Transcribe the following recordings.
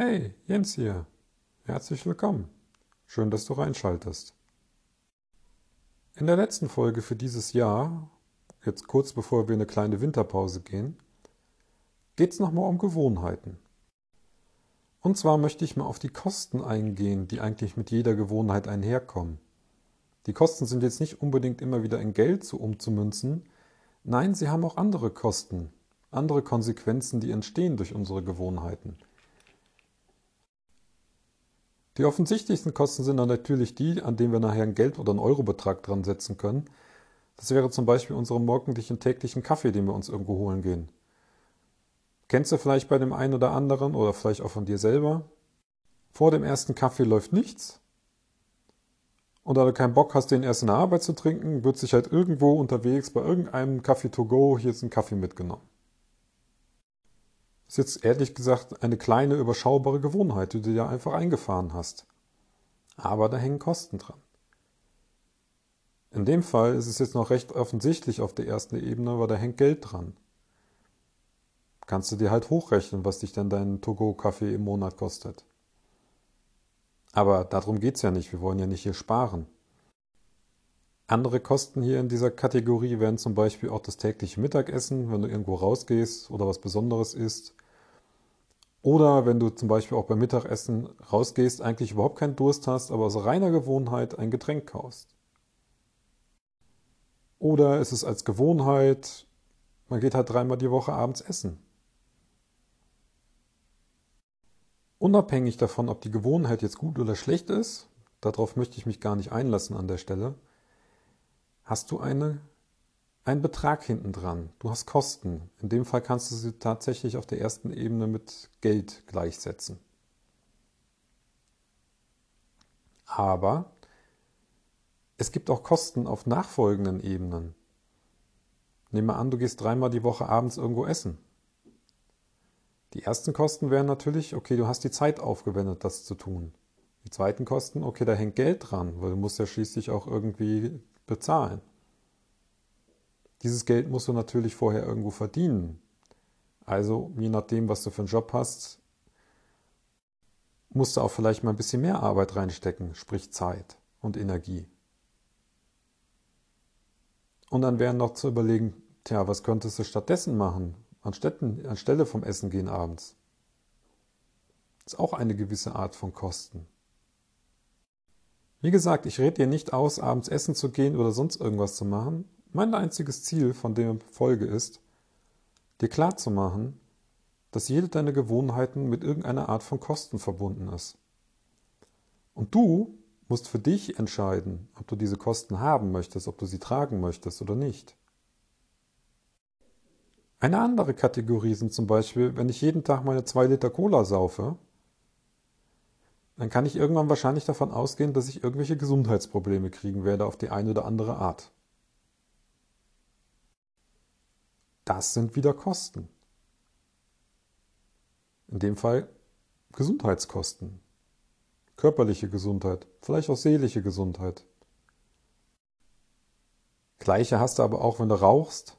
Hey, Jens hier. Herzlich willkommen. Schön, dass du reinschaltest. In der letzten Folge für dieses Jahr, jetzt kurz bevor wir in eine kleine Winterpause gehen, geht es nochmal um Gewohnheiten. Und zwar möchte ich mal auf die Kosten eingehen, die eigentlich mit jeder Gewohnheit einherkommen. Die Kosten sind jetzt nicht unbedingt immer wieder in Geld zu umzumünzen, nein, sie haben auch andere Kosten, andere Konsequenzen, die entstehen durch unsere Gewohnheiten. Die offensichtlichsten Kosten sind dann natürlich die, an denen wir nachher einen Geld- oder einen Eurobetrag dran setzen können. Das wäre zum Beispiel unsere morgendlichen täglichen Kaffee, den wir uns irgendwo holen gehen. Kennst du vielleicht bei dem einen oder anderen oder vielleicht auch von dir selber? Vor dem ersten Kaffee läuft nichts. Und da du keinen Bock hast, den erst in der Arbeit zu trinken, wird sich halt irgendwo unterwegs bei irgendeinem Kaffee to go hier ist ein Kaffee mitgenommen. Ist jetzt ehrlich gesagt eine kleine, überschaubare Gewohnheit, die du dir einfach eingefahren hast. Aber da hängen Kosten dran. In dem Fall ist es jetzt noch recht offensichtlich auf der ersten Ebene, weil da hängt Geld dran kannst du dir halt hochrechnen, was dich denn dein Togo-Kaffee im Monat kostet. Aber darum geht es ja nicht, wir wollen ja nicht hier sparen. Andere Kosten hier in dieser Kategorie wären zum Beispiel auch das tägliche Mittagessen, wenn du irgendwo rausgehst oder was Besonderes isst. Oder wenn du zum Beispiel auch beim Mittagessen rausgehst, eigentlich überhaupt keinen Durst hast, aber aus reiner Gewohnheit ein Getränk kaufst. Oder ist es als Gewohnheit, man geht halt dreimal die Woche abends essen. Unabhängig davon, ob die Gewohnheit jetzt gut oder schlecht ist, darauf möchte ich mich gar nicht einlassen an der Stelle, hast du eine, einen Betrag hinten dran. Du hast Kosten. In dem Fall kannst du sie tatsächlich auf der ersten Ebene mit Geld gleichsetzen. Aber es gibt auch Kosten auf nachfolgenden Ebenen. Nehmen wir an, du gehst dreimal die Woche abends irgendwo essen. Die ersten Kosten wären natürlich, okay, du hast die Zeit aufgewendet, das zu tun. Die zweiten Kosten, okay, da hängt Geld dran, weil du musst ja schließlich auch irgendwie bezahlen. Dieses Geld musst du natürlich vorher irgendwo verdienen. Also, je nachdem, was du für einen Job hast, musst du auch vielleicht mal ein bisschen mehr Arbeit reinstecken, sprich Zeit und Energie. Und dann wäre noch zu überlegen, tja, was könntest du stattdessen machen? anstelle vom Essen gehen abends. Ist auch eine gewisse Art von Kosten. Wie gesagt, ich rede dir nicht aus, abends essen zu gehen oder sonst irgendwas zu machen. Mein einziges Ziel von der Folge ist, dir klarzumachen, dass jede deiner Gewohnheiten mit irgendeiner Art von Kosten verbunden ist. Und du musst für dich entscheiden, ob du diese Kosten haben möchtest, ob du sie tragen möchtest oder nicht. Eine andere Kategorie sind zum Beispiel, wenn ich jeden Tag meine zwei Liter Cola saufe, dann kann ich irgendwann wahrscheinlich davon ausgehen, dass ich irgendwelche Gesundheitsprobleme kriegen werde auf die eine oder andere Art. Das sind wieder Kosten. In dem Fall Gesundheitskosten. Körperliche Gesundheit, vielleicht auch seelische Gesundheit. Gleiche hast du aber auch, wenn du rauchst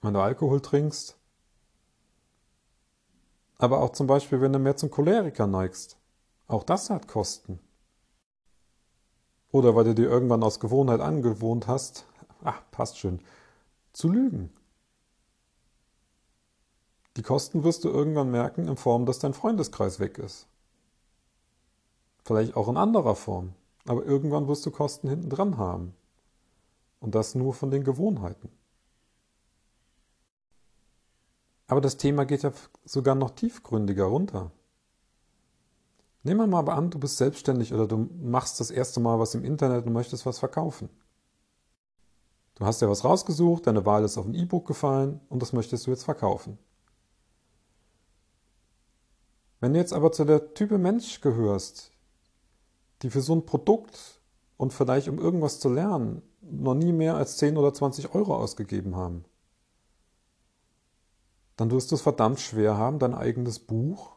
wenn du Alkohol trinkst. Aber auch zum Beispiel, wenn du mehr zum Choleriker neigst. Auch das hat Kosten. Oder weil du dir irgendwann aus Gewohnheit angewohnt hast, ach, passt schön, zu lügen. Die Kosten wirst du irgendwann merken in Form, dass dein Freundeskreis weg ist. Vielleicht auch in anderer Form. Aber irgendwann wirst du Kosten hinten dran haben. Und das nur von den Gewohnheiten. Aber das Thema geht ja sogar noch tiefgründiger runter. Nehmen wir mal an, du bist selbstständig oder du machst das erste Mal was im Internet und möchtest was verkaufen. Du hast ja was rausgesucht, deine Wahl ist auf ein E-Book gefallen und das möchtest du jetzt verkaufen. Wenn du jetzt aber zu der Type Mensch gehörst, die für so ein Produkt und vielleicht um irgendwas zu lernen noch nie mehr als 10 oder 20 Euro ausgegeben haben, dann wirst du es verdammt schwer haben, dein eigenes Buch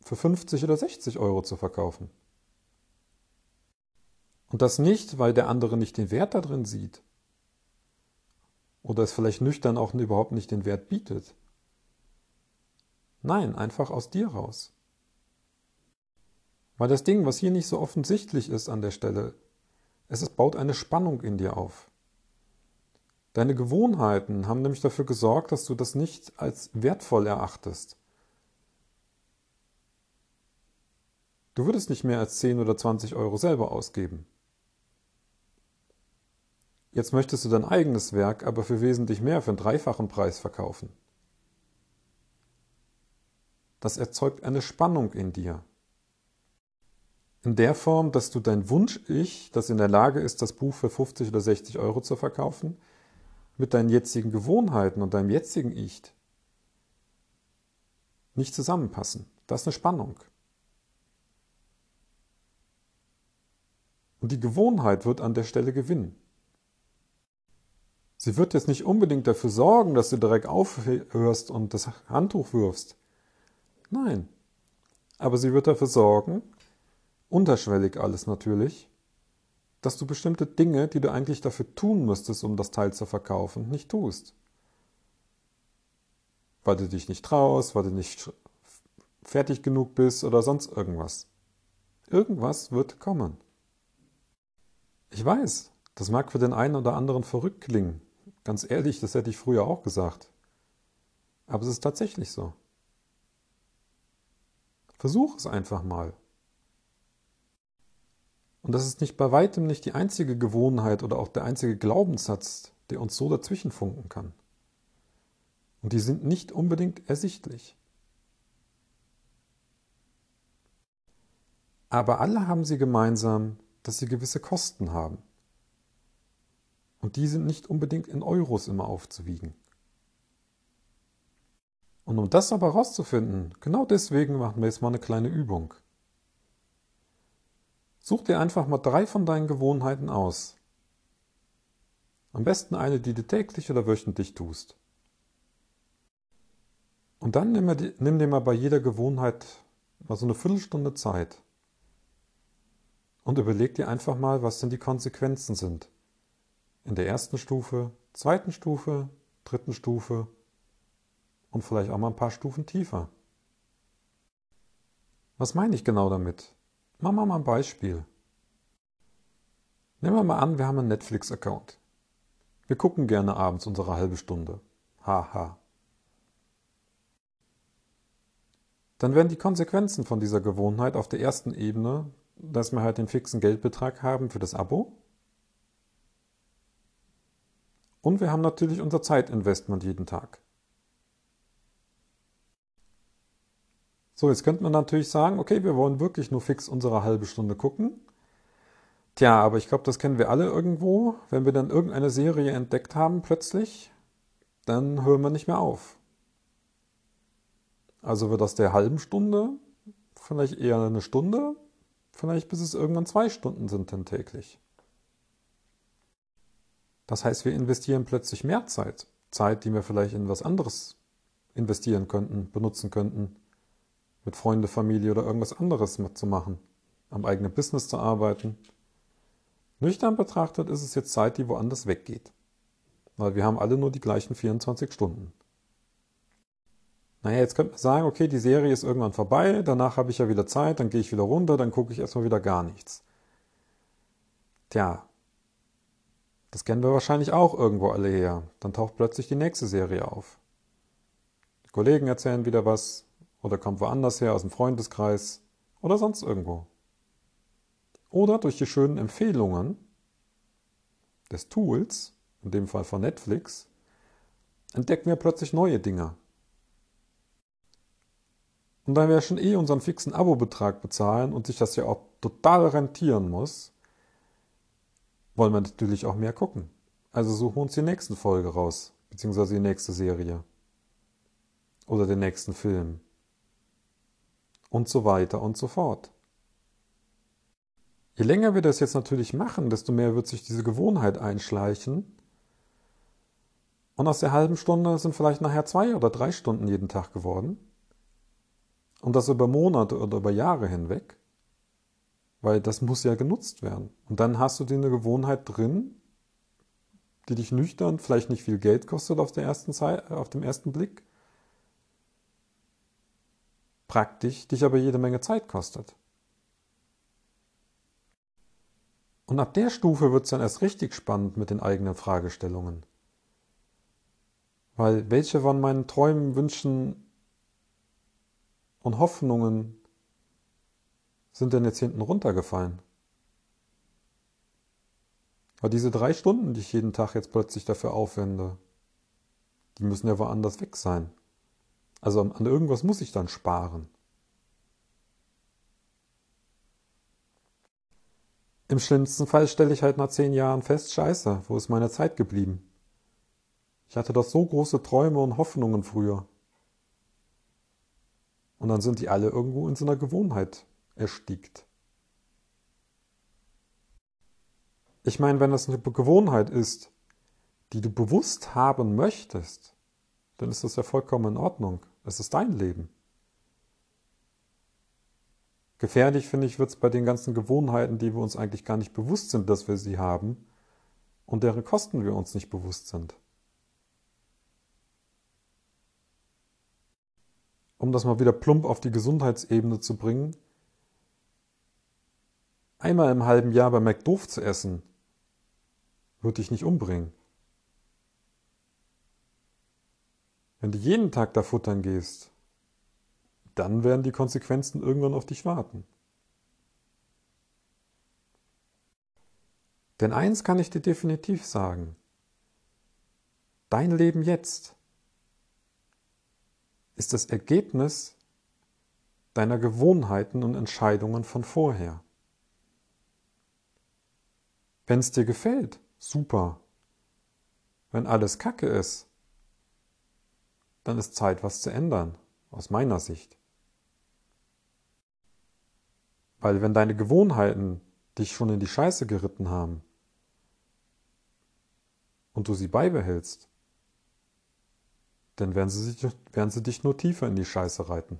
für 50 oder 60 Euro zu verkaufen. Und das nicht, weil der andere nicht den Wert da drin sieht. Oder es vielleicht nüchtern auch überhaupt nicht den Wert bietet. Nein, einfach aus dir raus. Weil das Ding, was hier nicht so offensichtlich ist an der Stelle, es baut eine Spannung in dir auf. Deine Gewohnheiten haben nämlich dafür gesorgt, dass du das nicht als wertvoll erachtest. Du würdest nicht mehr als 10 oder 20 Euro selber ausgeben. Jetzt möchtest du dein eigenes Werk aber für wesentlich mehr, für einen dreifachen Preis verkaufen. Das erzeugt eine Spannung in dir. In der Form, dass du dein Wunsch-Ich, das in der Lage ist, das Buch für 50 oder 60 Euro zu verkaufen, mit deinen jetzigen Gewohnheiten und deinem jetzigen Ich nicht zusammenpassen. Das ist eine Spannung. Und die Gewohnheit wird an der Stelle gewinnen. Sie wird jetzt nicht unbedingt dafür sorgen, dass du direkt aufhörst und das Handtuch wirfst. Nein. Aber sie wird dafür sorgen, unterschwellig alles natürlich, dass du bestimmte Dinge, die du eigentlich dafür tun müsstest, um das Teil zu verkaufen, nicht tust. Weil du dich nicht traust, weil du nicht fertig genug bist oder sonst irgendwas. Irgendwas wird kommen. Ich weiß, das mag für den einen oder anderen verrückt klingen. Ganz ehrlich, das hätte ich früher auch gesagt. Aber es ist tatsächlich so. Versuch es einfach mal. Und das ist nicht bei weitem nicht die einzige Gewohnheit oder auch der einzige Glaubenssatz, der uns so dazwischen funken kann. Und die sind nicht unbedingt ersichtlich. Aber alle haben sie gemeinsam, dass sie gewisse Kosten haben. Und die sind nicht unbedingt in Euros immer aufzuwiegen. Und um das aber herauszufinden, genau deswegen machen wir jetzt mal eine kleine Übung. Such dir einfach mal drei von deinen Gewohnheiten aus. Am besten eine, die du täglich oder wöchentlich tust. Und dann nimm, nimm dir mal bei jeder Gewohnheit mal so eine Viertelstunde Zeit und überleg dir einfach mal, was denn die Konsequenzen sind in der ersten Stufe, zweiten Stufe, dritten Stufe und vielleicht auch mal ein paar Stufen tiefer. Was meine ich genau damit? Machen wir mal ein Beispiel. Nehmen wir mal an, wir haben einen Netflix-Account. Wir gucken gerne abends unsere halbe Stunde. Haha. Dann werden die Konsequenzen von dieser Gewohnheit auf der ersten Ebene, dass wir halt den fixen Geldbetrag haben für das Abo und wir haben natürlich unser Zeitinvestment jeden Tag. So, jetzt könnte man natürlich sagen, okay, wir wollen wirklich nur fix unsere halbe Stunde gucken. Tja, aber ich glaube, das kennen wir alle irgendwo. Wenn wir dann irgendeine Serie entdeckt haben plötzlich, dann hören wir nicht mehr auf. Also wird aus der halben Stunde vielleicht eher eine Stunde, vielleicht bis es irgendwann zwei Stunden sind dann täglich. Das heißt, wir investieren plötzlich mehr Zeit. Zeit, die wir vielleicht in was anderes investieren könnten, benutzen könnten. Mit Freunde, Familie oder irgendwas anderes mitzumachen. Am eigenen Business zu arbeiten. Nüchtern betrachtet ist es jetzt Zeit, die woanders weggeht. Weil wir haben alle nur die gleichen 24 Stunden. Naja, jetzt könnte man sagen, okay, die Serie ist irgendwann vorbei, danach habe ich ja wieder Zeit, dann gehe ich wieder runter, dann gucke ich erstmal wieder gar nichts. Tja, das kennen wir wahrscheinlich auch irgendwo alle her. Dann taucht plötzlich die nächste Serie auf. Die Kollegen erzählen wieder was oder kommt woanders her aus dem Freundeskreis oder sonst irgendwo. Oder durch die schönen Empfehlungen des Tools, in dem Fall von Netflix, entdecken wir plötzlich neue Dinge. Und da wir schon eh unseren fixen Abo-Betrag bezahlen und sich das ja auch total rentieren muss, wollen wir natürlich auch mehr gucken. Also suchen wir uns die nächste Folge raus, beziehungsweise die nächste Serie. Oder den nächsten Film. Und so weiter und so fort. Je länger wir das jetzt natürlich machen, desto mehr wird sich diese Gewohnheit einschleichen. Und aus der halben Stunde sind vielleicht nachher zwei oder drei Stunden jeden Tag geworden. Und das über Monate oder über Jahre hinweg. Weil das muss ja genutzt werden. Und dann hast du dir eine Gewohnheit drin, die dich nüchtern, vielleicht nicht viel Geld kostet auf, der ersten Zeit, auf dem ersten Blick, praktisch dich aber jede Menge Zeit kostet. Und ab der Stufe wird es dann erst richtig spannend mit den eigenen Fragestellungen. Weil welche von meinen Träumen, Wünschen und Hoffnungen sind denn jetzt hinten runtergefallen? Weil diese drei Stunden, die ich jeden Tag jetzt plötzlich dafür aufwende, die müssen ja woanders weg sein. Also an irgendwas muss ich dann sparen. Im schlimmsten Fall stelle ich halt nach zehn Jahren fest, scheiße, wo ist meine Zeit geblieben? Ich hatte doch so große Träume und Hoffnungen früher. Und dann sind die alle irgendwo in so einer Gewohnheit erstickt. Ich meine, wenn das eine Gewohnheit ist, die du bewusst haben möchtest, dann ist das ja vollkommen in Ordnung. Es ist dein Leben. Gefährlich, finde ich, wird es bei den ganzen Gewohnheiten, die wir uns eigentlich gar nicht bewusst sind, dass wir sie haben und deren Kosten wir uns nicht bewusst sind. Um das mal wieder plump auf die Gesundheitsebene zu bringen, einmal im halben Jahr bei McDoof zu essen, wird dich nicht umbringen. Wenn du jeden Tag da futtern gehst, dann werden die Konsequenzen irgendwann auf dich warten. Denn eins kann ich dir definitiv sagen. Dein Leben jetzt ist das Ergebnis deiner Gewohnheiten und Entscheidungen von vorher. Wenn es dir gefällt, super. Wenn alles Kacke ist, dann ist Zeit, was zu ändern, aus meiner Sicht. Weil wenn deine Gewohnheiten dich schon in die Scheiße geritten haben und du sie beibehältst, dann werden sie, sich, werden sie dich nur tiefer in die Scheiße reiten,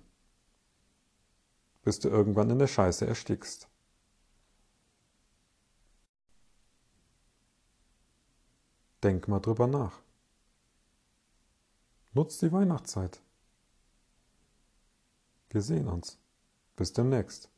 bis du irgendwann in der Scheiße erstickst. Denk mal drüber nach. Nutz die Weihnachtszeit. Wir sehen uns. Bis demnächst.